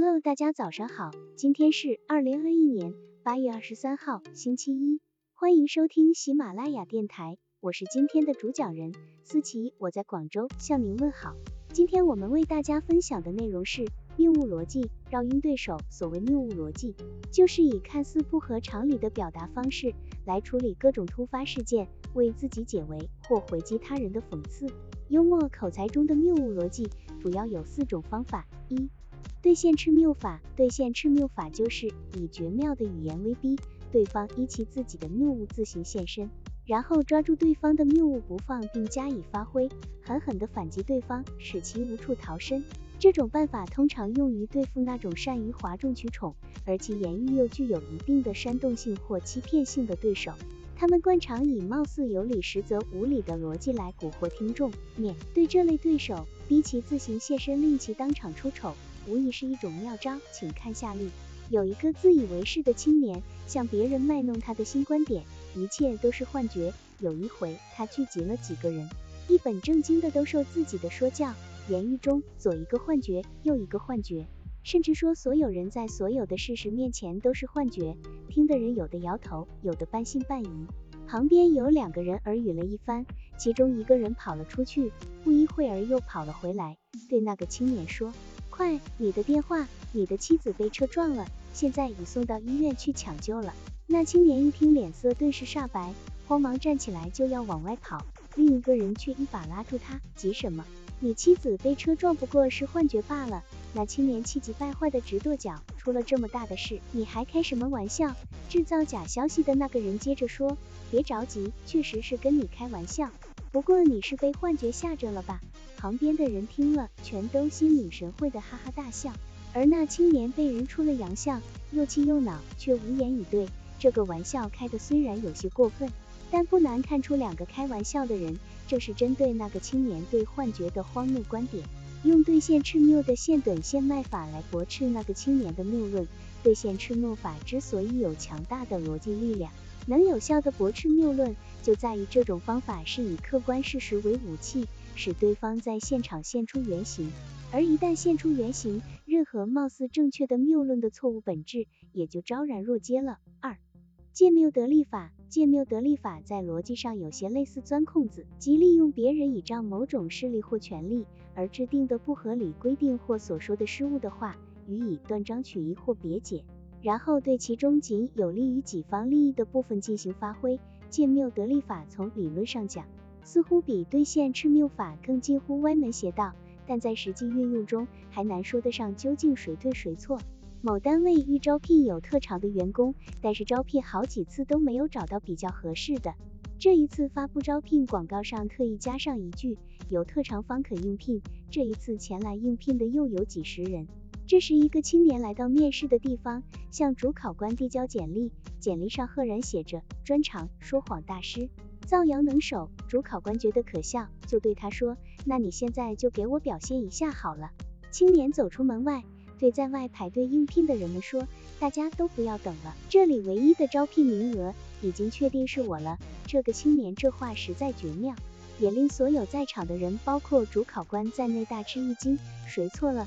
Hello，大家早上好，今天是二零二一年八月二十三号，星期一，欢迎收听喜马拉雅电台，我是今天的主讲人思琪，我在广州向您问好。今天我们为大家分享的内容是谬误逻辑，绕晕对手。所谓谬误逻辑，就是以看似不合常理的表达方式来处理各种突发事件，为自己解围或回击他人的讽刺。幽默口才中的谬误逻辑主要有四种方法：一、兑现赤谬法。兑现赤谬法就是以绝妙的语言威逼对方依其自己的谬误自行现身，然后抓住对方的谬误不放，并加以发挥，狠狠地反击对方，使其无处逃生。这种办法通常用于对付那种善于哗众取宠，而其言语又具有一定的煽动性或欺骗性的对手。他们惯常以貌似有理实则无理的逻辑来蛊惑听众。面对这类对手，逼其自行现身，令其当场出丑，无疑是一种妙招。请看下例：有一个自以为是的青年，向别人卖弄他的新观点，一切都是幻觉。有一回，他聚集了几个人，一本正经的兜售自己的说教，言语中左一个幻觉，右一个幻觉。甚至说所有人在所有的事实面前都是幻觉，听的人有的摇头，有的半信半疑。旁边有两个人耳语了一番，其中一个人跑了出去，不一会儿又跑了回来，对那个青年说：“快，你的电话，你的妻子被车撞了，现在已送到医院去抢救了。”那青年一听，脸色顿时煞白，慌忙站起来就要往外跑，另一个人却一把拉住他：“急什么？你妻子被车撞不过是幻觉罢了。”那青年气急败坏的直跺脚，出了这么大的事，你还开什么玩笑？制造假消息的那个人接着说，别着急，确实是跟你开玩笑，不过你是被幻觉吓着了吧？旁边的人听了，全都心领神会的哈哈大笑，而那青年被人出了洋相，又气又恼，却无言以对。这个玩笑开的虽然有些过分，但不难看出两个开玩笑的人，正是针对那个青年对幻觉的荒谬观点。用兑现赤谬的现短现卖法来驳斥那个青年的谬论。兑现赤谬法之所以有强大的逻辑力量，能有效的驳斥谬论，就在于这种方法是以客观事实为武器，使对方在现场现出原形。而一旦现出原形，任何貌似正确的谬论的错误本质也就昭然若揭了。二、借谬得利法。借谬得利法在逻辑上有些类似钻空子，即利用别人倚仗某种势力或权力而制定的不合理规定或所说的失误的话，予以断章取义或别解，然后对其中仅有利于己方利益的部分进行发挥。借谬得利法从理论上讲，似乎比兑现赤谬法更近乎歪门邪道，但在实际运用中还难说得上究竟谁对谁错。某单位欲招聘有特长的员工，但是招聘好几次都没有找到比较合适的。这一次发布招聘广告上特意加上一句，有特长方可应聘。这一次前来应聘的又有几十人。这时一个青年来到面试的地方，向主考官递交简历，简历上赫然写着专长说谎大师，造谣能手。主考官觉得可笑，就对他说，那你现在就给我表现一下好了。青年走出门外。对在外排队应聘的人们说，大家都不要等了，这里唯一的招聘名额已经确定是我了。这个青年这话实在绝妙，也令所有在场的人，包括主考官在内大吃一惊。谁错了？